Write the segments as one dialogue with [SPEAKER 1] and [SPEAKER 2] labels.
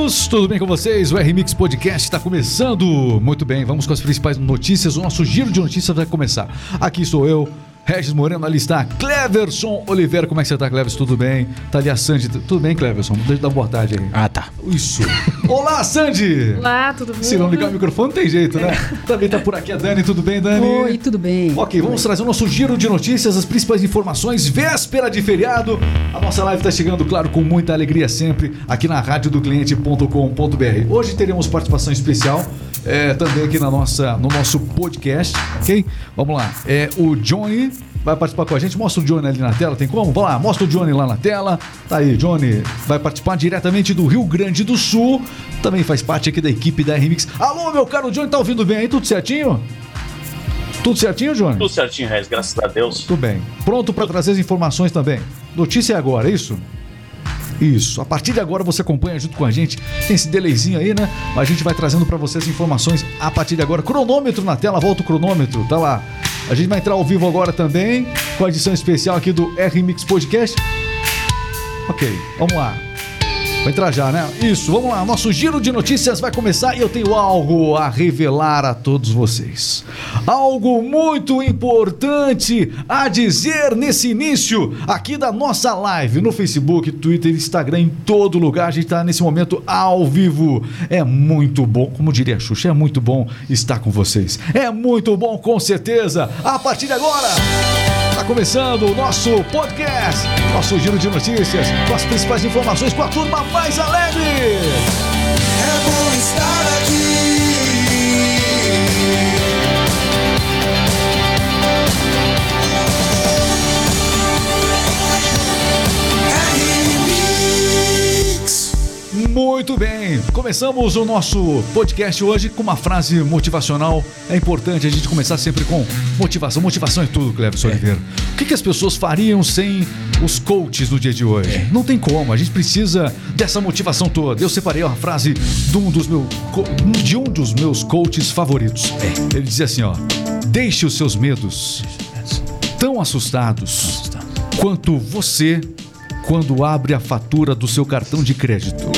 [SPEAKER 1] amigos, tudo bem com vocês? O R-Mix Podcast está começando. Muito bem, vamos com as principais notícias. O nosso giro de notícias vai começar. Aqui sou eu, Regis Moreno, ali está Cleverson Oliveira. Como é que você tá, Cleverson? Tudo bem? Tá ali a Sandy. Tudo bem, Cleverson? Deixa eu dar uma boa tarde aí.
[SPEAKER 2] Ah, tá.
[SPEAKER 1] Isso. Olá, Sandy!
[SPEAKER 3] Olá, tudo bem?
[SPEAKER 1] Se não ligar o microfone, não tem jeito, né? Também tá por aqui a Dani. Tudo bem, Dani?
[SPEAKER 4] Oi, tudo bem.
[SPEAKER 1] Ok, vamos trazer o nosso giro de notícias, as principais informações, véspera de feriado. A nossa live está chegando, claro, com muita alegria sempre, aqui na radiodocliente.com.br. Hoje teremos participação especial é, também aqui na nossa, no nosso podcast, ok? Vamos lá. É, o Johnny vai participar com a gente. Mostra o Johnny ali na tela, tem como? Vamos lá, mostra o Johnny lá na tela. Tá aí, Johnny vai participar diretamente do Rio Grande do Sul. Também faz parte aqui da equipe da RMix. Alô, meu caro Johnny, tá ouvindo bem aí? Tudo certinho? Tudo certinho, Johnny?
[SPEAKER 5] Tudo certinho, Regis, graças a Deus.
[SPEAKER 1] Tudo bem. Pronto para trazer as informações também. Notícia é agora, é isso? Isso. A partir de agora você acompanha junto com a gente. Tem esse delayzinho aí, né? A gente vai trazendo para vocês informações a partir de agora. Cronômetro na tela, volta o cronômetro, tá lá. A gente vai entrar ao vivo agora também com a edição especial aqui do R-Mix Podcast. Ok, vamos lá. Vai entrar já, né? Isso, vamos lá. Nosso giro de notícias vai começar e eu tenho algo a revelar a todos vocês. Algo muito importante a dizer nesse início aqui da nossa live no Facebook, Twitter, Instagram, em todo lugar. A gente está nesse momento ao vivo. É muito bom, como diria a Xuxa, é muito bom estar com vocês. É muito bom, com certeza. A partir de agora. Está começando o nosso podcast, nosso giro de notícias, com as principais informações, com a turma mais alegre. Muito bem, começamos o nosso podcast hoje com uma frase motivacional. É importante a gente começar sempre com motivação. Motivação é tudo, Cleves Oliveira. O que, que as pessoas fariam sem os coaches no dia de hoje? Não tem como, a gente precisa dessa motivação toda. Eu separei uma frase de um dos, meu, de um dos meus coaches favoritos. Ele dizia assim: ó, deixe os seus medos tão assustados quanto você quando abre a fatura do seu cartão de crédito.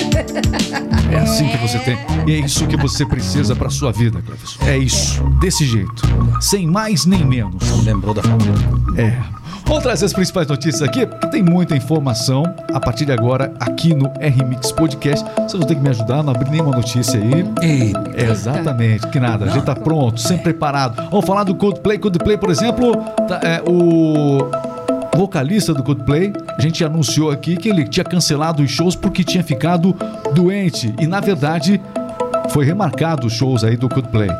[SPEAKER 1] É assim que você tem. E é isso que você precisa para sua vida, Cleves. É isso, desse jeito, sem mais nem menos.
[SPEAKER 2] Lembrou da família?
[SPEAKER 1] É. Vamos trazer as principais notícias aqui, porque tem muita informação a partir de agora aqui no R-Mix Podcast. Vocês vão ter que me ajudar a não abrir nenhuma notícia aí.
[SPEAKER 2] Eita.
[SPEAKER 1] É, exatamente, que nada, a gente tá pronto, sempre preparado. Vamos falar do Coldplay. Coldplay, por exemplo, tá, é, o vocalista do Coldplay, a gente anunciou aqui que ele tinha cancelado os shows porque tinha ficado doente. E na verdade, foi remarcado os shows aí do Coldplay.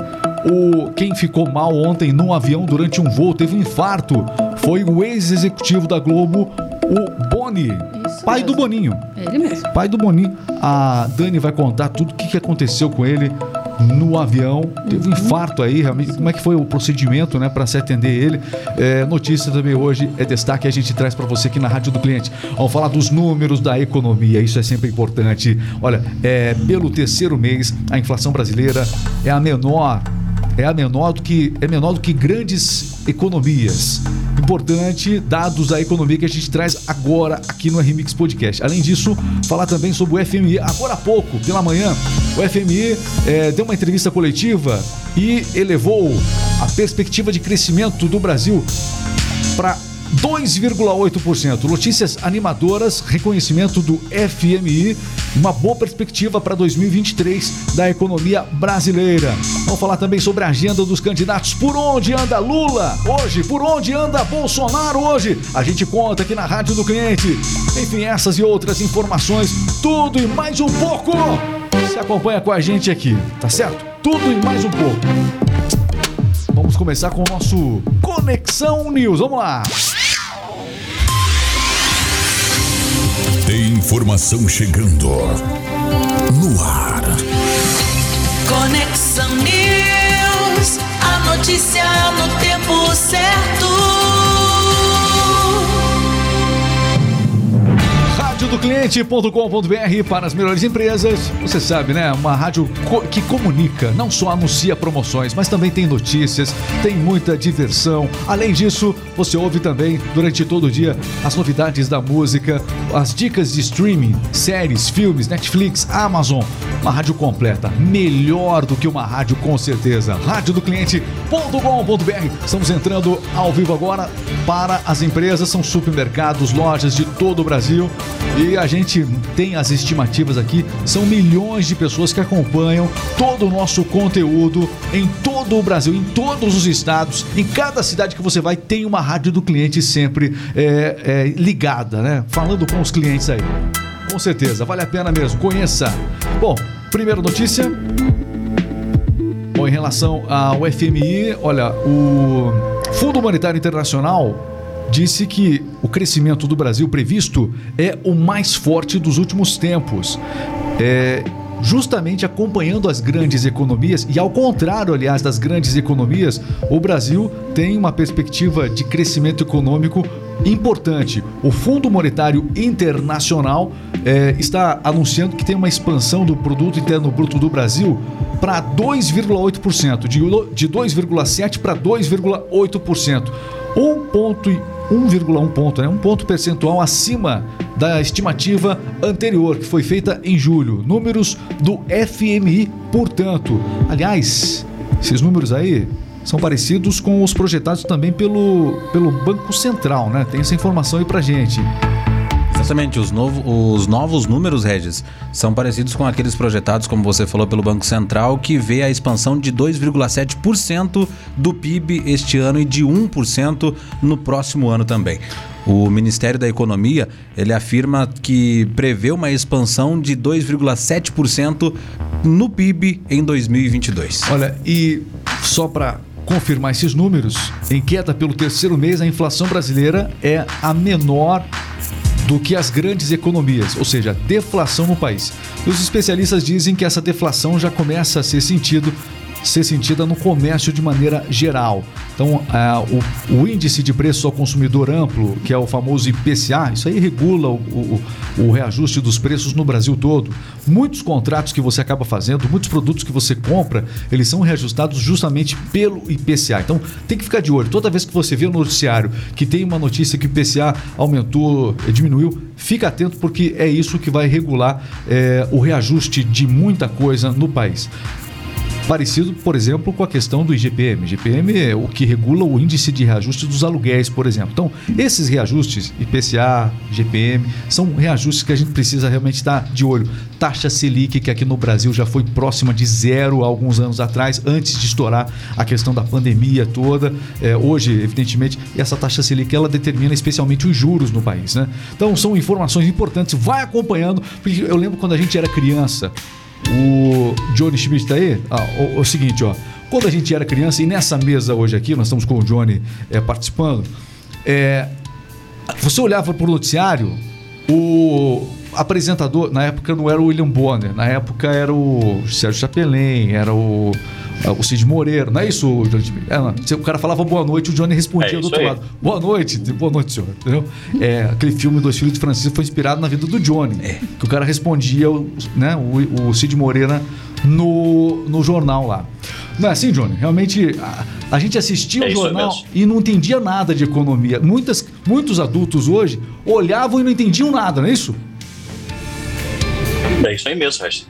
[SPEAKER 1] O, quem ficou mal ontem num avião durante um voo, teve um infarto, foi o ex-executivo da Globo, o Boni,
[SPEAKER 4] Isso
[SPEAKER 1] pai do
[SPEAKER 4] mesmo.
[SPEAKER 1] Boninho.
[SPEAKER 4] É ele mesmo.
[SPEAKER 1] Pai do Boninho. A Dani vai contar tudo o que aconteceu com ele no avião. Teve um infarto aí, realmente. Como é que foi o procedimento, né, para se atender ele? É, notícia também hoje é destaque que a gente traz para você aqui na Rádio do Cliente. Vamos falar dos números da economia, isso é sempre importante. Olha, é, pelo terceiro mês, a inflação brasileira é a menor é a menor do que é menor do que grandes economias. Importante dados da economia que a gente traz agora aqui no Remix Podcast. Além disso, falar também sobre o FMI. Agora há pouco, pela manhã, o FMI eh, deu uma entrevista coletiva e elevou a perspectiva de crescimento do Brasil para 2,8%. Notícias animadoras, reconhecimento do FMI, uma boa perspectiva para 2023 da economia brasileira. Vamos falar também sobre a agenda dos candidatos. Por onde anda Lula hoje? Por onde anda Bolsonaro hoje? A gente conta aqui na Rádio do Cliente. Enfim, essas e outras informações, tudo e mais um pouco. Se acompanha com a gente aqui, tá certo? Tudo e mais um pouco. Vamos começar com o nosso Conexão News. Vamos lá.
[SPEAKER 6] Tem informação chegando no ar.
[SPEAKER 7] Conexão News, a notícia
[SPEAKER 1] Rádio Radiodocliente.com.br para as melhores empresas. Você sabe, né? Uma rádio co- que comunica, não só anuncia promoções, mas também tem notícias, tem muita diversão. Além disso, você ouve também durante todo o dia as novidades da música, as dicas de streaming, séries, filmes, Netflix, Amazon. Uma rádio completa, melhor do que uma rádio com certeza. Radiodocliente.com.br. Estamos entrando ao vivo agora para as empresas, são supermercados, lojas de todo o Brasil. E a gente tem as estimativas aqui, são milhões de pessoas que acompanham todo o nosso conteúdo em todo o Brasil, em todos os estados, em cada cidade que você vai, tem uma rádio do cliente sempre é, é, ligada, né? Falando com os clientes aí. Com certeza, vale a pena mesmo, conheça. Bom, primeira notícia. Bom, em relação ao FMI, olha, o Fundo Monetário Internacional disse que o crescimento do Brasil previsto é o mais forte dos últimos tempos. É, justamente acompanhando as grandes economias, e ao contrário, aliás, das grandes economias, o Brasil tem uma perspectiva de crescimento econômico importante. O Fundo Monetário Internacional eh, está anunciando que tem uma expansão do produto interno bruto do Brasil para 2,8%, de, de 2,7 para 2,8%. Um ponto e 1,1 ponto, né? um ponto percentual acima da estimativa anterior, que foi feita em julho. Números do FMI, portanto. Aliás, esses números aí são parecidos com os projetados também pelo, pelo Banco Central, né? Tem essa informação aí pra gente.
[SPEAKER 2] Exatamente, os, novo, os novos números, Regis, são parecidos com aqueles projetados, como você falou, pelo Banco Central, que vê a expansão de 2,7% do PIB este ano e de 1% no próximo ano também. O Ministério da Economia, ele afirma que prevê uma expansão de 2,7% no PIB em 2022.
[SPEAKER 1] Olha, e só para confirmar esses números, em queda pelo terceiro mês, a inflação brasileira é a menor do que as grandes economias, ou seja, deflação no país. E os especialistas dizem que essa deflação já começa a ser sentido ser sentida no comércio de maneira geral. Então, ah, o, o índice de preço ao consumidor amplo, que é o famoso IPCA, isso aí regula o, o, o reajuste dos preços no Brasil todo. Muitos contratos que você acaba fazendo, muitos produtos que você compra, eles são reajustados justamente pelo IPCA. Então, tem que ficar de olho. Toda vez que você vê no noticiário que tem uma notícia que o IPCA aumentou, diminuiu, fica atento porque é isso que vai regular eh, o reajuste de muita coisa no país. Parecido, por exemplo, com a questão do IGPM. IGPM é o que regula o índice de reajuste dos aluguéis, por exemplo. Então, esses reajustes, IPCA, IGPM, são reajustes que a gente precisa realmente estar de olho. Taxa Selic, que aqui no Brasil já foi próxima de zero há alguns anos atrás, antes de estourar a questão da pandemia toda. É, hoje, evidentemente, essa taxa Selic ela determina especialmente os juros no país. Né? Então, são informações importantes. Vai acompanhando, porque eu lembro quando a gente era criança, o Johnny Schmidt tá aí? Ah, o, o seguinte, ó. Quando a gente era criança, e nessa mesa hoje aqui, nós estamos com o Johnny é, participando, é, você olhava para o noticiário, o apresentador, na época não era o William Bonner, na época era o Sérgio Chapelin, era o, o Cid Moreira, não é isso, Johnny? É, o cara falava boa noite, o Johnny respondia
[SPEAKER 5] É
[SPEAKER 1] do outro
[SPEAKER 5] aí.
[SPEAKER 1] lado. Boa noite, boa noite, senhor. Entendeu? É, aquele filme Dois Filhos de Francisco foi inspirado na vida do Johnny. Que o cara respondia né, o, o Cid Moreira no, no jornal lá. Não é assim, Johnny? Realmente, a, a gente assistia
[SPEAKER 5] É
[SPEAKER 1] o jornal e não entendia nada de economia. Muitas, muitos adultos hoje olhavam e não entendiam nada, não é isso?
[SPEAKER 5] É isso aí mesmo, Regis.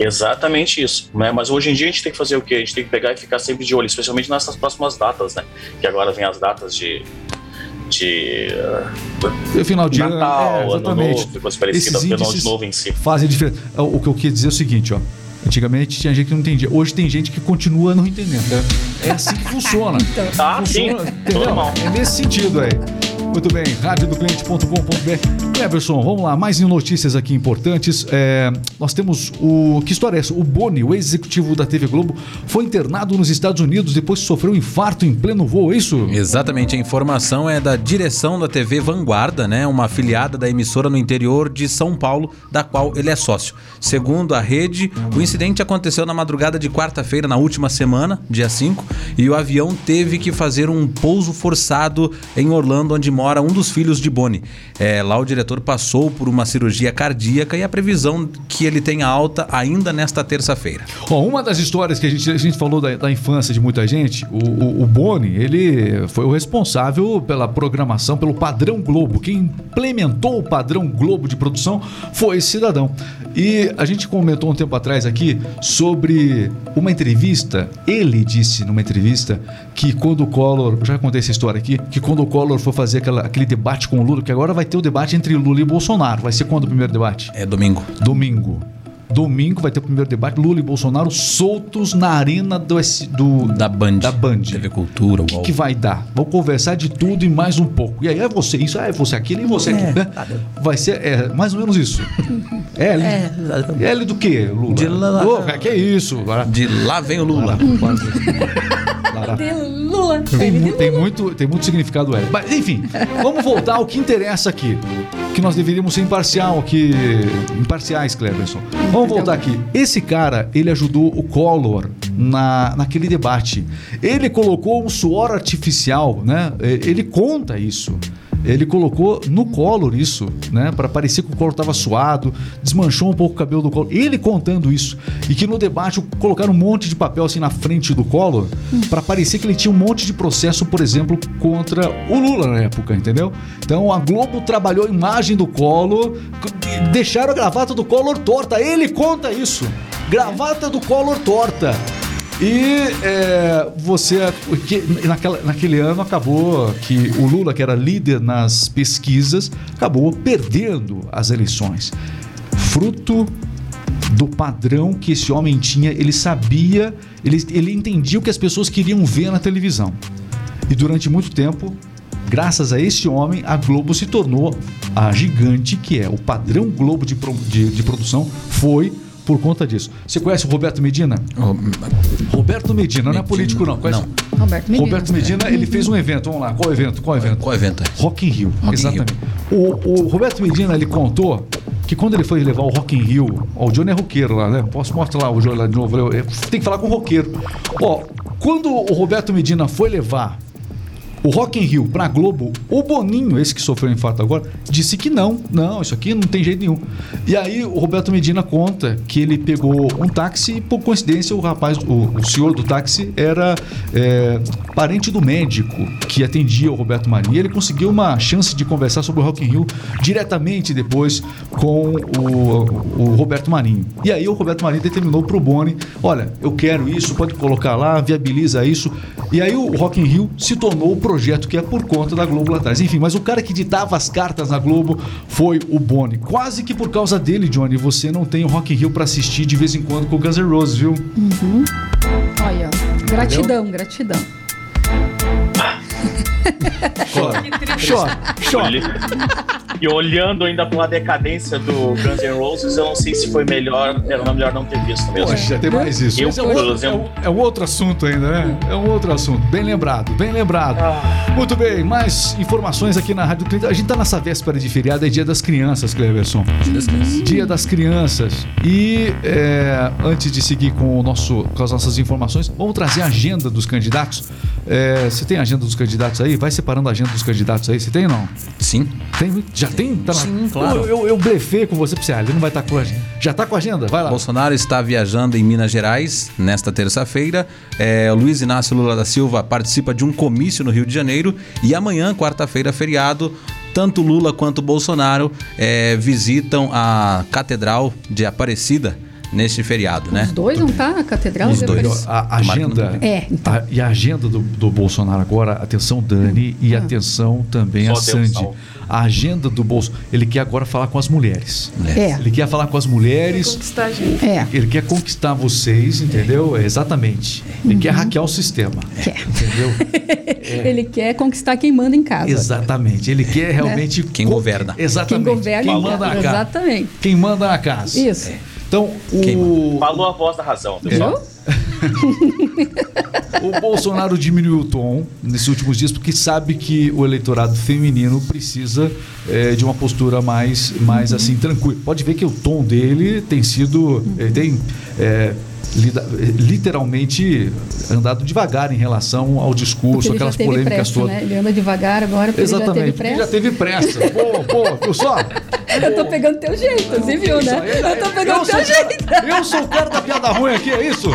[SPEAKER 5] Exatamente isso. Né? Mas hoje em dia a gente tem que fazer o quê? A gente tem que pegar e ficar sempre de olho, especialmente nessas próximas datas, né? Que agora vem as datas de. de uh,
[SPEAKER 1] final de ano.
[SPEAKER 5] Natal,
[SPEAKER 1] é,
[SPEAKER 5] Ano
[SPEAKER 1] exatamente.
[SPEAKER 5] Novo, coisa parecida,
[SPEAKER 1] Esses
[SPEAKER 5] Ano de Novo em si.
[SPEAKER 1] Fazem diferença. O que eu queria dizer é o seguinte, ó. Antigamente tinha gente que não entendia. Hoje tem gente que continua não entendendo. É assim que funciona.
[SPEAKER 5] Ah, sim.
[SPEAKER 1] Funciona, entendeu?
[SPEAKER 5] Normal.
[SPEAKER 1] É nesse sentido aí. Muito bem, radiodocliente.com.br. Cleverson, vamos lá, mais notícias aqui importantes. É, nós temos o. Que história é essa? O Boni, o ex-executivo da TV Globo, foi internado nos Estados Unidos depois que sofreu um infarto em pleno voo, é isso?
[SPEAKER 2] Exatamente, a informação é da direção da TV Vanguarda, né, uma afiliada da emissora no interior de São Paulo, da qual ele é sócio. Segundo a rede, o incidente aconteceu na madrugada de quarta-feira, na última semana, dia 5, e o avião teve que fazer um pouso forçado em Orlando, onde mora um dos filhos de Boni. É, lá o diretor passou por uma cirurgia cardíaca e a previsão que ele tenha alta ainda nesta terça-feira.
[SPEAKER 1] Ó, uma das histórias que a gente, a gente falou da, da infância de muita gente, o, o, o Boni, ele foi o responsável pela programação, pelo padrão Globo. Quem implementou o padrão Globo de produção foi esse cidadão. E a gente comentou um tempo atrás aqui sobre uma entrevista. Ele disse numa entrevista que quando o Collor, já contei essa história aqui, que quando o Collor for fazer aquela- aquele debate com o Lula, que agora vai ter o debate entre Lula e Bolsonaro. Vai ser quando o primeiro debate?
[SPEAKER 2] É domingo.
[SPEAKER 1] Domingo. Domingo vai ter o primeiro debate, Lula e Bolsonaro soltos na arena do, S- do-
[SPEAKER 2] Da Band.
[SPEAKER 1] Da Band.
[SPEAKER 2] TV Cultura,
[SPEAKER 1] O que, que vai dar? Vamos conversar de tudo e mais um pouco. E aí é você isso, ah, é você aquilo e você aquilo. né? Vai ser é, mais ou menos isso. L. L do quê, Lula?
[SPEAKER 2] De lá-
[SPEAKER 1] Ô, que é isso?
[SPEAKER 2] De lá vem o Lula.
[SPEAKER 1] Lará.
[SPEAKER 3] De.
[SPEAKER 1] Tem, mu- tem muito, tem muito significado L. Mas, enfim, vamos voltar ao que interessa aqui. Que nós deveríamos ser imparcial aqui. Imparciais, Cleverson. Vamos voltar aqui. Esse cara, ele ajudou o Collor na, naquele debate. Ele colocou um suor artificial, né? E- Ele conta isso. Ele colocou no Collor isso, né? Para parecer que o Collor estava suado, desmanchou um pouco o cabelo do Collor. Ele contando isso. E que no debate colocaram um monte de papel assim na frente do Collor para parecer que ele tinha um monte de processo, por exemplo, contra o Lula na época, entendeu? Então a Globo trabalhou a imagem do Collor, deixaram a gravata do Collor torta. Ele conta isso. Gravata do Collor torta. E é, você. que naquela, naquele ano acabou que o Lula, que era líder nas pesquisas, acabou perdendo as eleições. Fruto do padrão que esse homem tinha, ele sabia, ele, ele entendia o que as pessoas queriam ver na televisão. E durante muito tempo, graças a esse homem, a Globo se tornou a gigante que é. O padrão Globo de, de, de produção foi por conta disso. Você conhece o Roberto Medina? Roberto Medina, não é político não. Conhece?
[SPEAKER 2] Não.
[SPEAKER 3] Roberto Medina.
[SPEAKER 1] Roberto Medina, ele fez um evento, vamos lá, qual evento? Qual evento?
[SPEAKER 2] Qual evento é?
[SPEAKER 1] Rock in Rio,
[SPEAKER 2] in
[SPEAKER 1] exatamente. O, o Roberto Medina, ele contou que quando ele foi levar o Rock in Rio, ó, o Johnny é roqueiro lá, né? Posso mostrar lá o Johnny lá de novo? Eu- eu- tem que falar com o roqueiro. Ó, quando o Roberto Medina foi levar o Rock in Rio pra Globo, o Boninho, esse que sofreu um infarto agora, disse que não, não, isso aqui não tem jeito nenhum. E aí o Roberto Medina conta que ele pegou um táxi e, por coincidência, o rapaz, o, o senhor do táxi era é, parente do médico que atendia o Roberto Marinho. E ele conseguiu uma chance de conversar sobre o Rock in Rio diretamente depois com o, o Roberto Marinho. E aí o Roberto Marinho determinou pro Boni, olha, eu quero isso, pode colocar lá, viabiliza isso. E aí o Rock in Rio se tornou o projeto que é por conta da Globo lá atrás. Enfim, mas o cara que ditava as cartas na Globo foi o Boni. Quase que por causa dele, Johnny, você não tem o Rock in Rio pra assistir de vez em quando com o Guns N' Roses, viu?
[SPEAKER 3] Olha, gratidão, gratidão.
[SPEAKER 1] Chora, chora, chora.
[SPEAKER 5] E olhando ainda pela decadência do Guns N' Roses, eu não sei se foi melhor, era melhor não ter visto mesmo.
[SPEAKER 1] Poxa, tem mais isso.
[SPEAKER 5] Eu,
[SPEAKER 1] é, um
[SPEAKER 5] por
[SPEAKER 1] outro,
[SPEAKER 5] exemplo-
[SPEAKER 1] é um- é um outro assunto ainda, né? É um outro assunto. Bem lembrado, bem lembrado. Muito bem, mais informações aqui na Rádio Clínica. A gente tá nessa véspera de feriado, é dia das crianças, Cleverson. Dia das crianças. E é, antes de seguir com, o nosso, com as nossas informações, vamos trazer a agenda dos candidatos. É, você tem a agenda dos candidatos aí? Vai separando a agenda dos candidatos aí. Você tem ou não?
[SPEAKER 2] Sim.
[SPEAKER 1] Tem? Já tem? Tá
[SPEAKER 2] Sim, claro.
[SPEAKER 1] Eu, eu, eu blefei com você você. Ah, ele não vai estar com a agenda. Já tá com a agenda? Vai lá.
[SPEAKER 2] Bolsonaro está viajando em Minas Gerais nesta terça-feira. É, Luiz Inácio Lula da Silva participa de um comício no Rio de Janeiro. E amanhã, quarta-feira, feriado, tanto Lula quanto Bolsonaro é, visitam a Catedral de Aparecida neste feriado, né?
[SPEAKER 3] Os dois não tá na catedral?
[SPEAKER 2] Os dois.
[SPEAKER 1] A agenda.
[SPEAKER 3] É, então.
[SPEAKER 1] a- e a agenda do, do Bolsonaro agora, atenção, Dani, e atenção também a
[SPEAKER 5] Só Deus
[SPEAKER 1] Sandy. A agenda do Bolso. Ele quer agora falar com as mulheres.
[SPEAKER 3] É.
[SPEAKER 1] Ele quer falar com as mulheres.
[SPEAKER 4] Conquistar a gente.
[SPEAKER 3] É,
[SPEAKER 1] Ele quer conquistar vocês, entendeu? É, exatamente. Ele quer hackear o sistema.
[SPEAKER 3] quer.
[SPEAKER 1] Entendeu?
[SPEAKER 3] Ele quer conquistar quem manda em casa.
[SPEAKER 1] Exatamente. Ele quer realmente.
[SPEAKER 2] Quem
[SPEAKER 1] co-
[SPEAKER 2] governa.
[SPEAKER 1] Exatamente.
[SPEAKER 3] Quem governa
[SPEAKER 1] Quem
[SPEAKER 3] em
[SPEAKER 1] manda na casa.
[SPEAKER 3] Exatamente.
[SPEAKER 1] Quem manda na casa.
[SPEAKER 3] Isso.
[SPEAKER 1] Então, o.
[SPEAKER 5] Falou a voz da razão,
[SPEAKER 1] É.
[SPEAKER 5] pessoal.
[SPEAKER 1] O Bolsonaro diminuiu o tom nesses últimos dias porque sabe que o eleitorado feminino precisa eh, de uma postura mais, mais assim tranquila. Pode ver que o tom dele tem sido, ele tem lida- literalmente andado devagar em relação ao discurso,
[SPEAKER 3] ele
[SPEAKER 1] aquelas polêmicas
[SPEAKER 3] pressa,
[SPEAKER 1] todas.
[SPEAKER 3] né? Ele anda devagar agora porque
[SPEAKER 1] Exatamente,
[SPEAKER 3] ele já teve pressa.
[SPEAKER 1] já teve pressa. Boa, boa, viu só?
[SPEAKER 3] Eu tô pegando teu jeito, você viu, né?
[SPEAKER 1] aí,
[SPEAKER 3] Eu tô pegando
[SPEAKER 1] eu sou
[SPEAKER 3] teu
[SPEAKER 1] cara-
[SPEAKER 3] jeito.
[SPEAKER 1] Eu sou o cara da piada ruim aqui, é isso?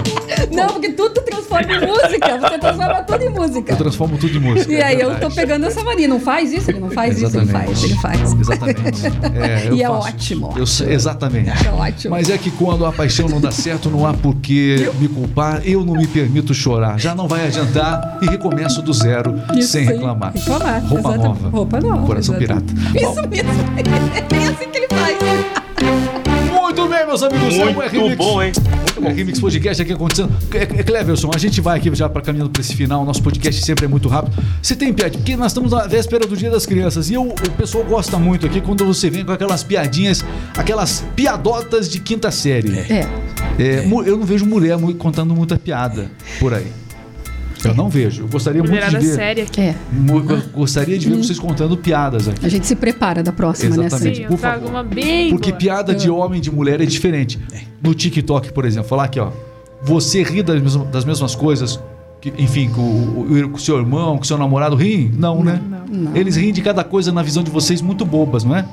[SPEAKER 3] Não, porque tudo tu transforma em música. Você transforma tudo em música.
[SPEAKER 1] Eu transformo tudo em música.
[SPEAKER 3] E
[SPEAKER 1] é
[SPEAKER 3] aí eu
[SPEAKER 1] verdade.
[SPEAKER 3] tô pegando essa mania. Não faz isso? Ele não faz isso, ele faz, ele faz.
[SPEAKER 1] Exatamente. É, eu
[SPEAKER 3] E é ótimo.
[SPEAKER 1] Eu exatamente.
[SPEAKER 3] É ótimo.
[SPEAKER 1] Mas é que quando a paixão não dá certo, não há por que me culpar. Eu não me permito chorar. Já não vai adiantar e recomeço do zero
[SPEAKER 3] Isso,
[SPEAKER 1] sem reclamar.
[SPEAKER 3] reclamar,
[SPEAKER 1] Roupa
[SPEAKER 3] exatamente.
[SPEAKER 1] nova.
[SPEAKER 3] Roupa nova,
[SPEAKER 1] Coração
[SPEAKER 3] exatamente.
[SPEAKER 1] pirata. Bom,
[SPEAKER 3] Isso mesmo. É assim que ele faz.
[SPEAKER 1] muito bem, meus amigos. É
[SPEAKER 5] Muito
[SPEAKER 1] R-Mix.
[SPEAKER 5] bom, hein? Muito
[SPEAKER 1] É, Remix Podcast aqui acontecendo. É, é, Cleverson, a gente vai aqui já para caminhando para esse final. Nosso podcast sempre é muito rápido. Você tem piada, porque nós estamos na véspera do Dia das Crianças e eu, o pessoal gosta muito aqui quando você vem com aquelas piadinhas, aquelas piadotas de quinta série.
[SPEAKER 3] É.
[SPEAKER 1] É, mu- eu não vejo mulher mu- contando muita piada por aí. Eu não vejo. Eu gostaria muito
[SPEAKER 4] Mulherada
[SPEAKER 1] de ver.
[SPEAKER 4] séria.
[SPEAKER 3] É.
[SPEAKER 1] mu- eu gostaria de ver vocês contando piadas aqui.
[SPEAKER 3] A gente se prepara da próxima, né?
[SPEAKER 1] Exatamente.
[SPEAKER 4] Sim,
[SPEAKER 3] Cid?
[SPEAKER 4] eu
[SPEAKER 1] por
[SPEAKER 4] trago
[SPEAKER 1] favor.
[SPEAKER 4] uma bem
[SPEAKER 1] Porque
[SPEAKER 4] boa.
[SPEAKER 1] piada de homem e de mulher é diferente. No TikTok, por exemplo, falar aqui, ó. Você ri das mesmas, das mesmas coisas, que, enfim, com o, o- com o seu irmão, com o seu namorado riem? Não, né?
[SPEAKER 3] Não.
[SPEAKER 1] Eles riem de cada coisa na visão de vocês muito bobas, não é?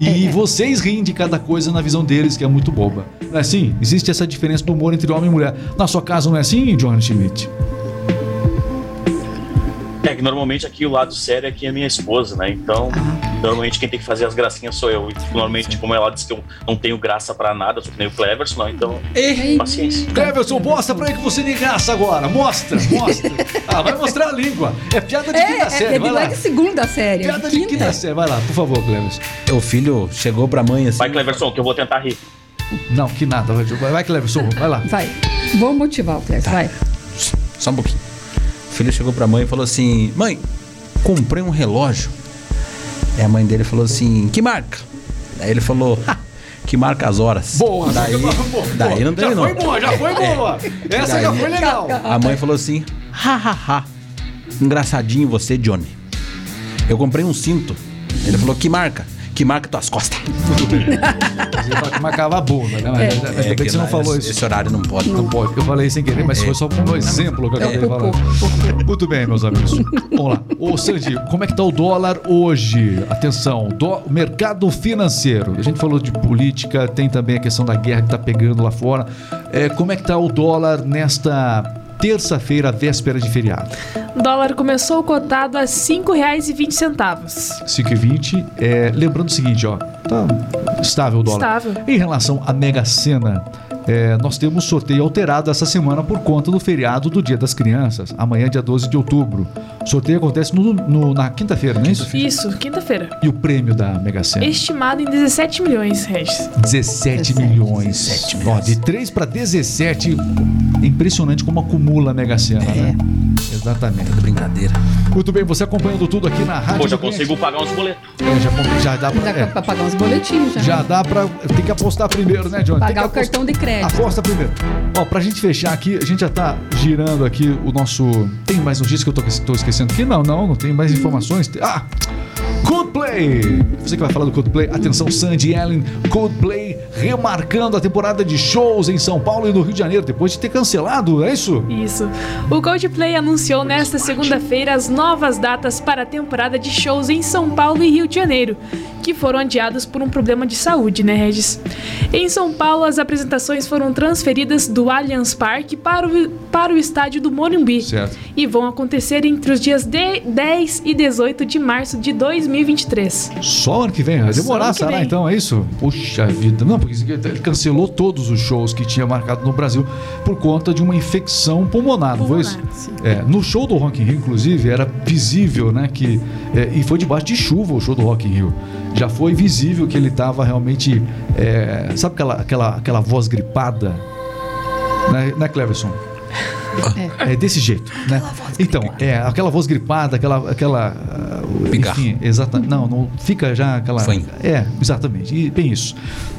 [SPEAKER 1] E
[SPEAKER 3] É.
[SPEAKER 1] vocês riem de cada coisa na visão deles que é muito boba. Não é assim? Existe essa diferença do humor entre homem e mulher. Na sua casa não é assim, John Schmidt?
[SPEAKER 5] É que normalmente aqui o lado sério aqui é minha esposa, né? Então, normalmente quem tem que fazer as gracinhas sou eu. E, normalmente, como ela disse que eu não tenho graça pra nada, sou que nem o Cleverson, não, então, paciência.
[SPEAKER 1] Cleverson, mostra pra aí que você tem graça agora. Mostra, mostra. Ah, vai mostrar a língua. É piada de
[SPEAKER 3] É,
[SPEAKER 1] quinta
[SPEAKER 3] é,
[SPEAKER 1] série,
[SPEAKER 3] é,
[SPEAKER 1] vai lá.
[SPEAKER 3] é de segunda série. é
[SPEAKER 1] Piada de quinta série, vai lá, por favor, Cleverson.
[SPEAKER 2] O filho chegou pra mãe assim.
[SPEAKER 5] Vai, Cleverson, que eu vou tentar rir.
[SPEAKER 1] Não, que nada. Vai, vai Cleverson, vai lá.
[SPEAKER 3] Vai. Vou motivar o Cleber,
[SPEAKER 1] Tá.
[SPEAKER 3] vai.
[SPEAKER 2] Só um pouquinho. O filho chegou pra mãe e falou assim: Mãe, comprei um relógio. Aí a mãe dele falou assim: Que marca? Aí ele falou: "Ha, Que marca as horas.
[SPEAKER 1] Boa,
[SPEAKER 2] Daí,
[SPEAKER 1] boa,
[SPEAKER 2] daí não
[SPEAKER 1] Já
[SPEAKER 2] terminou.
[SPEAKER 1] foi boa, já foi boa. Essa já
[SPEAKER 2] Daí-
[SPEAKER 1] foi legal.
[SPEAKER 2] A mãe falou assim: Ha, ha, ha. Engraçadinho você, Johnny. Eu comprei um cinto. Ele falou: Que marca? Que marca tuas costas.
[SPEAKER 1] Você marcava a bunda, né? Mas
[SPEAKER 3] É.
[SPEAKER 1] ainda bem que você não
[SPEAKER 2] na-
[SPEAKER 1] falou
[SPEAKER 2] esse,
[SPEAKER 1] isso.
[SPEAKER 2] esse horário não pode.
[SPEAKER 1] Não pode. Eu falei sem querer, mas foi só um exemplo que eu acabei de falar. Muito bem, meus amigos. Vamos lá. Ô, Sandy, como é que tá o dólar hoje? Atenção, dó- mercado financeiro. A gente falou de política, tem também a questão da guerra que tá pegando lá fora. É, como é que tá o dólar nesta terça-feira, véspera de feriado?
[SPEAKER 4] O dólar começou cotado a R$ 5,20.
[SPEAKER 1] 5,20. É, lembrando o seguinte, ó. Tá estável o dólar.
[SPEAKER 4] Estável.
[SPEAKER 1] Em relação à Mega Sena, é, nós temos sorteio alterado essa semana por conta do feriado do Dia das Crianças, amanhã, dia 12 de outubro. O sorteio acontece no- no- na quinta-feira, não é isso?
[SPEAKER 4] Isso, quinta-feira.
[SPEAKER 1] E o prêmio da Mega Sena?
[SPEAKER 4] Estimado em 17 milhões, Regis.
[SPEAKER 1] 17 milhões. Ó, de 3 para 17. Impressionante como acumula a Mega Sena, né? Exatamente.
[SPEAKER 2] Brincadeira.
[SPEAKER 1] Muito bem, você acompanhando tudo aqui na rádio.
[SPEAKER 5] Pô, já consigo pagar uns boletos.
[SPEAKER 1] É, já, já dá pra.
[SPEAKER 3] Dá
[SPEAKER 1] é,
[SPEAKER 3] pra pagar uns boletins já.
[SPEAKER 1] já dá pra. Tem que apostar primeiro, né, John? Tem que
[SPEAKER 3] Pagar o cartão de crédito.
[SPEAKER 1] Aposta primeiro. Ó, pra gente fechar aqui, a gente já tá girando aqui o nosso. Tem mais notícias que eu tô, tô esquecendo aqui? Não, não, não tem mais informações. Ah! Coldplay! Você que vai falar do Coldplay, atenção, Sandy Ellen, Coldplay remarcando a temporada de shows em São Paulo e no Rio de Janeiro, depois de ter cancelado, é isso?
[SPEAKER 4] Isso. O Coldplay anunciou nesta segunda-feira as novas datas para a temporada de shows em São Paulo e Rio de Janeiro, que foram adiados por um problema de saúde, né, Regis? Em São Paulo, as apresentações foram transferidas do Allianz Parque para o, para o estádio do Morumbi
[SPEAKER 1] Certo.
[SPEAKER 4] e vão acontecer entre os dias de 10 e 18 de março de 2023.
[SPEAKER 1] Só ano que vem, vai demorar, será
[SPEAKER 4] vem.
[SPEAKER 1] então? É isso? Puxa vida. Não, porque ele cancelou todos os shows que tinha marcado no Brasil por conta de uma infecção pulmonar, não foi isso?
[SPEAKER 4] Pulmonar, sim.
[SPEAKER 1] É, no show do Rock in Rio, inclusive, era visível, né, que... é, e foi debaixo de chuva o show do Rock in Rio. Já foi visível que ele estava realmente... é, sabe aquela, aquela, aquela voz gripada? Né, né Cleverson? É desse jeito, né? Então, é aquela voz gripada, aquela, aquela,
[SPEAKER 2] Pigarro.
[SPEAKER 1] enfim, exata, não, não fica já aquela,
[SPEAKER 2] Fanho.
[SPEAKER 1] é, exatamente, e bem isso.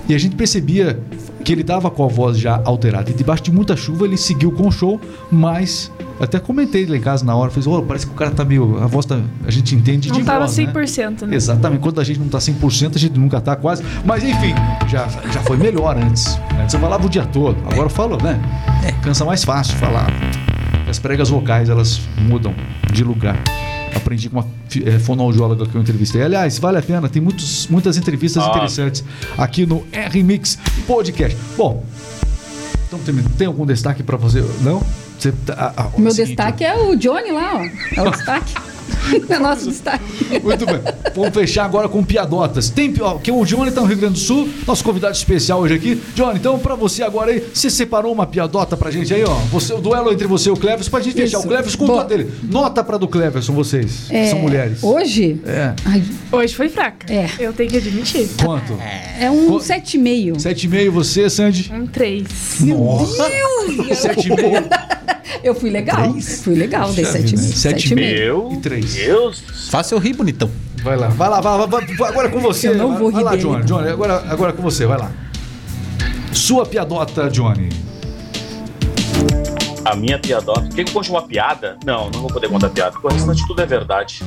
[SPEAKER 1] E a gente percebia que ele estava com a voz já alterada. E debaixo de muita chuva ele seguiu com o show, mas até comentei lá em casa na hora, fiz, "Ô, parece que o cara tá meio. A voz tá. A gente entende
[SPEAKER 4] Não
[SPEAKER 1] de
[SPEAKER 4] tava
[SPEAKER 1] voz, né?
[SPEAKER 4] 100%, né?
[SPEAKER 1] Exatamente. Quando a gente não tá 100%, a gente nunca tá quase. Mas enfim, já, já foi melhor antes. Antes eu falava o dia todo. Agora eu falo, né? Cansa mais fácil falar. As pregas vocais, elas mudam de lugar. Aprendi com uma eh, fonoaudióloga que eu entrevistei. Aliás, vale a pena, tem muitos, muitas entrevistas
[SPEAKER 5] Ah.
[SPEAKER 1] interessantes aqui no R-Mix Podcast. Bom, então tem, tem algum destaque pra você? Não? Você, tá- ah, ah,
[SPEAKER 3] O meu
[SPEAKER 1] seguinte,
[SPEAKER 3] destaque é o Johnny lá, ó. É o destaque. É nosso destaque.
[SPEAKER 1] Muito bem. Vamos fechar agora com piadotas. Tem ó, que o Johnny tá no Rio Grande do Sul, nosso convidado especial hoje aqui. Johnny, então pra você agora aí, você separou uma piadota pra gente aí, ó. Você, o duelo entre você e o Cleverson, pra gente fechar.
[SPEAKER 3] Isso.
[SPEAKER 1] O Cleverson conta
[SPEAKER 3] Boa.
[SPEAKER 1] dele. Nota pra do Cleverson, vocês, que
[SPEAKER 3] É,
[SPEAKER 1] são mulheres.
[SPEAKER 3] Hoje,
[SPEAKER 1] É.
[SPEAKER 3] ai,
[SPEAKER 4] Hoje foi fraca.
[SPEAKER 3] É.
[SPEAKER 4] Eu tenho que admitir.
[SPEAKER 1] Quanto?
[SPEAKER 3] é um
[SPEAKER 1] Co-
[SPEAKER 3] 7,5.
[SPEAKER 1] Sete e meio você, Sandy?
[SPEAKER 4] Um 3.
[SPEAKER 1] Nossa. Sete e meio.
[SPEAKER 3] Eu fui legal. Fui legal, dei
[SPEAKER 1] Puxa vida,
[SPEAKER 3] 7,5.
[SPEAKER 1] sete e meio.
[SPEAKER 3] 7,5.
[SPEAKER 5] Meu
[SPEAKER 1] E três.
[SPEAKER 5] Deus.
[SPEAKER 2] Faça eu rir, bonitão.
[SPEAKER 1] Vai lá, vai lá, vai lá, vai, vai, agora com você.
[SPEAKER 3] Eu não
[SPEAKER 1] vai,
[SPEAKER 3] vou
[SPEAKER 1] vai
[SPEAKER 3] rir
[SPEAKER 1] lá,
[SPEAKER 3] dele.
[SPEAKER 1] Johnny. Johnny, agora, agora com você, vai lá. Sua piadota, Johnny.
[SPEAKER 5] A minha piadota. Quer que conte uma piada? Não, não vou poder contar piada, porque o restante tudo é verdade.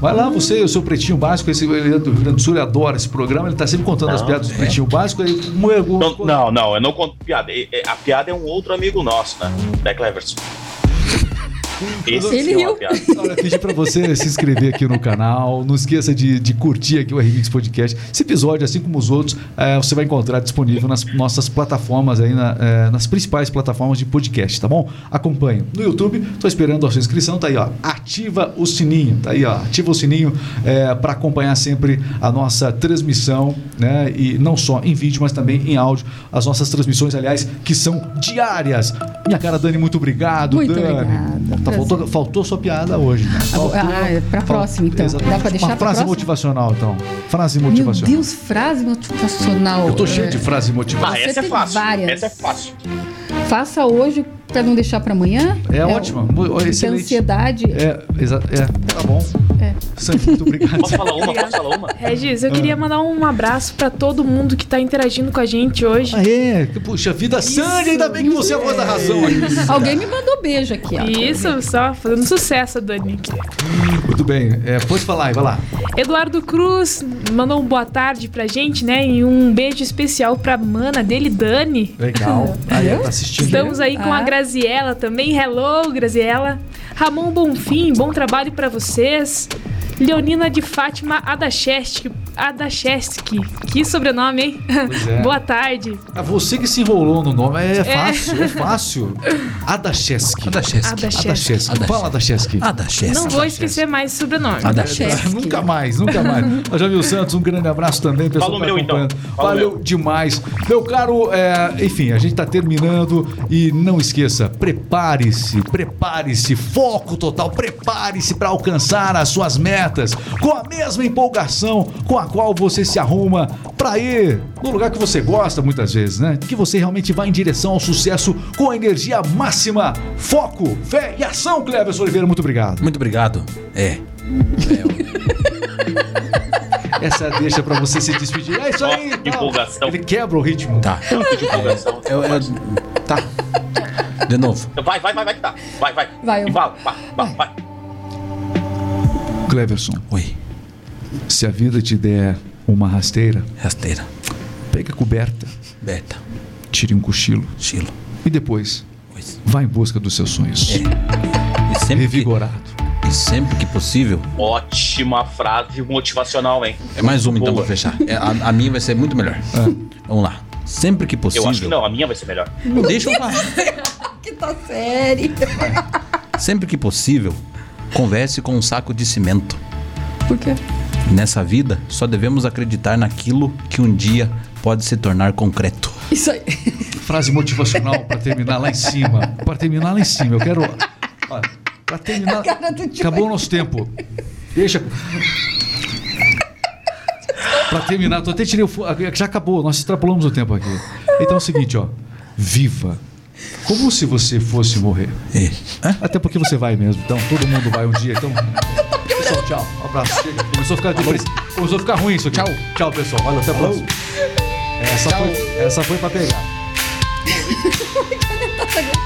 [SPEAKER 1] Vai lá, você, o seu pretinho básico, esse ele é do Rio Grande do Sul, ele adora esse programa, ele tá sempre contando as
[SPEAKER 5] Não,
[SPEAKER 1] piadas do
[SPEAKER 5] é.
[SPEAKER 1] pretinho básico. Aí,
[SPEAKER 5] Não, não, não, eu não conto piada. A piada é um outro amigo nosso, né? Da Cleverson. Esse
[SPEAKER 3] Ele
[SPEAKER 5] é
[SPEAKER 3] riu.
[SPEAKER 1] Olha, pedir pra você se inscrever aqui no canal. Não esqueça de, de curtir aqui o Remix Podcast. Esse episódio, assim como os outros, eh, você vai encontrar disponível nas nossas plataformas aí, na- eh, nas principais plataformas de podcast, tá bom? Acompanhe. No YouTube, tô esperando a sua inscrição, tá aí, ó. Ativa o sininho, tá aí, ó. Ativa o sininho eh, para acompanhar sempre a nossa transmissão, né? E não só em vídeo, mas também em áudio. As nossas transmissões, aliás, que são diárias. Minha cara, Dani, muito obrigado.
[SPEAKER 3] Muito
[SPEAKER 1] Dani.
[SPEAKER 3] obrigada.
[SPEAKER 1] Tá, faltou, faltou sua piada hoje, né? Faltou-
[SPEAKER 3] Ah, é pra próxima, então.
[SPEAKER 1] Exatamente.
[SPEAKER 3] Dá pra deixar
[SPEAKER 1] Uma
[SPEAKER 3] pra
[SPEAKER 1] frase
[SPEAKER 3] próxima?
[SPEAKER 1] motivacional, então. Frase
[SPEAKER 3] Meu
[SPEAKER 1] motivacional.
[SPEAKER 3] Deus, frase motivacional.
[SPEAKER 1] Eu tô cheio
[SPEAKER 3] É,
[SPEAKER 1] de frase
[SPEAKER 5] Ah,
[SPEAKER 1] motivacional.
[SPEAKER 3] Você
[SPEAKER 5] essa é fácil.
[SPEAKER 3] várias.
[SPEAKER 5] Essa é fácil.
[SPEAKER 3] Faça hoje pra não deixar pra amanhã.
[SPEAKER 1] É,
[SPEAKER 3] o-
[SPEAKER 1] ótima. Mu-
[SPEAKER 3] porque a
[SPEAKER 1] Excelente.
[SPEAKER 3] ansiedade.
[SPEAKER 1] É, é, tá bom.
[SPEAKER 3] É.
[SPEAKER 1] Sandy, muito obrigado.
[SPEAKER 5] Posso falar uma? Posso falar uma?
[SPEAKER 4] Regis,
[SPEAKER 1] Ah.
[SPEAKER 4] eu queria mandar um abraço pra todo mundo que tá interagindo com a gente hoje.
[SPEAKER 1] Ah, é? Puxa vida, Sandy, ainda bem que você é a voz da razão aqui.
[SPEAKER 3] Alguém me mandou beijo aqui, ó.
[SPEAKER 4] Isso, só fazendo sucesso, Dani.
[SPEAKER 1] Muito bem. É, pode falar aí, vai lá.
[SPEAKER 4] Eduardo Cruz mandou um boa tarde pra gente, né? E um beijo especial pra mana dele, Dani.
[SPEAKER 1] Legal. Aí, tá assistindo.
[SPEAKER 4] Estamos aí com a
[SPEAKER 3] Ah.
[SPEAKER 4] Graziella também. Hello, Graziella. Ramon Bonfim, bom trabalho pra vocês. Leonina de Fátima Adacheski. Adacheski. Que sobrenome, hein?
[SPEAKER 1] Pois é.
[SPEAKER 4] Boa tarde.
[SPEAKER 1] Ah, você que se enrolou no nome. É fácil, é fácil. Adacheski.
[SPEAKER 2] Adacheski.
[SPEAKER 4] Adacheski.
[SPEAKER 1] Fala, Adacheski.
[SPEAKER 2] Adacheski.
[SPEAKER 4] Não vou esquecer mais o sobrenome.
[SPEAKER 2] Adacheski.
[SPEAKER 1] nunca mais, nunca mais. Jamil Santos, um grande abraço também, pessoal.
[SPEAKER 5] Fala o
[SPEAKER 1] que tá
[SPEAKER 5] meu, então.
[SPEAKER 1] Valeu
[SPEAKER 5] meu.
[SPEAKER 1] demais. Meu caro, é, enfim, a gente tá terminando e não esqueça, prepare-se, prepare-se, foco total, prepare-se para alcançar as suas metas com a mesma empolgação com a qual você se arruma para ir no lugar que você gosta muitas vezes, né? Que você realmente vai em direção ao sucesso com a energia máxima, foco, fé e ação, Cleber Oliveira. Muito obrigado.
[SPEAKER 2] Muito obrigado. É.
[SPEAKER 1] Essa deixa pra você se despedir. É isso aí. Tal.
[SPEAKER 5] empolgação.
[SPEAKER 1] Ele quebra o ritmo.
[SPEAKER 2] Tá.
[SPEAKER 5] Empolgação.
[SPEAKER 2] Eu, eu- tá. De novo.
[SPEAKER 5] Vai, vai, vai, vai que tá. Vai, vai.
[SPEAKER 3] Vai, eu-
[SPEAKER 5] E vai, vai, vai, vai.
[SPEAKER 1] Cleverson,
[SPEAKER 2] Oi.
[SPEAKER 1] se a vida te der uma rasteira,
[SPEAKER 2] Rasteira.
[SPEAKER 1] pega a coberta,
[SPEAKER 2] Beta.
[SPEAKER 1] tire um cochilo
[SPEAKER 2] Chilo.
[SPEAKER 1] e depois
[SPEAKER 2] Pois.
[SPEAKER 1] vá em busca dos seus sonhos.
[SPEAKER 2] E sempre, que,
[SPEAKER 1] Revigorado.
[SPEAKER 2] e sempre que possível.
[SPEAKER 5] Ótima frase motivacional, hein?
[SPEAKER 2] É mais uma então
[SPEAKER 5] Boa.
[SPEAKER 2] pra fechar. É, a, a minha vai ser muito melhor. Vamos lá. Sempre que possível.
[SPEAKER 5] Eu acho que não, a minha vai ser melhor.
[SPEAKER 2] Não deixa eu falar.
[SPEAKER 3] Que tá sério.
[SPEAKER 2] Sempre que possível, converse com um saco de cimento.
[SPEAKER 3] Por quê?
[SPEAKER 2] Nessa vida, só devemos acreditar naquilo que um dia pode se tornar concreto.
[SPEAKER 3] Isso aí.
[SPEAKER 1] Frase motivacional pra terminar lá em cima. Pra terminar lá em cima. Eu quero. Pra terminar. Acabou o nosso tempo. Deixa. Pra terminar, tô até tirei o. Já acabou, nós extrapolamos o tempo aqui. Então é o seguinte, ó. Viva. Como se você fosse morrer.
[SPEAKER 2] É.
[SPEAKER 1] Até porque você vai mesmo. Então, todo mundo vai um dia. Então, pessoal, tchau. Um abraço. Chega. Começou a ficar, depress- Começou a ficar ruim isso. Tchau. Tchau, pessoal. Valeu, até a próxima. Essa foi, essa foi pra pegar.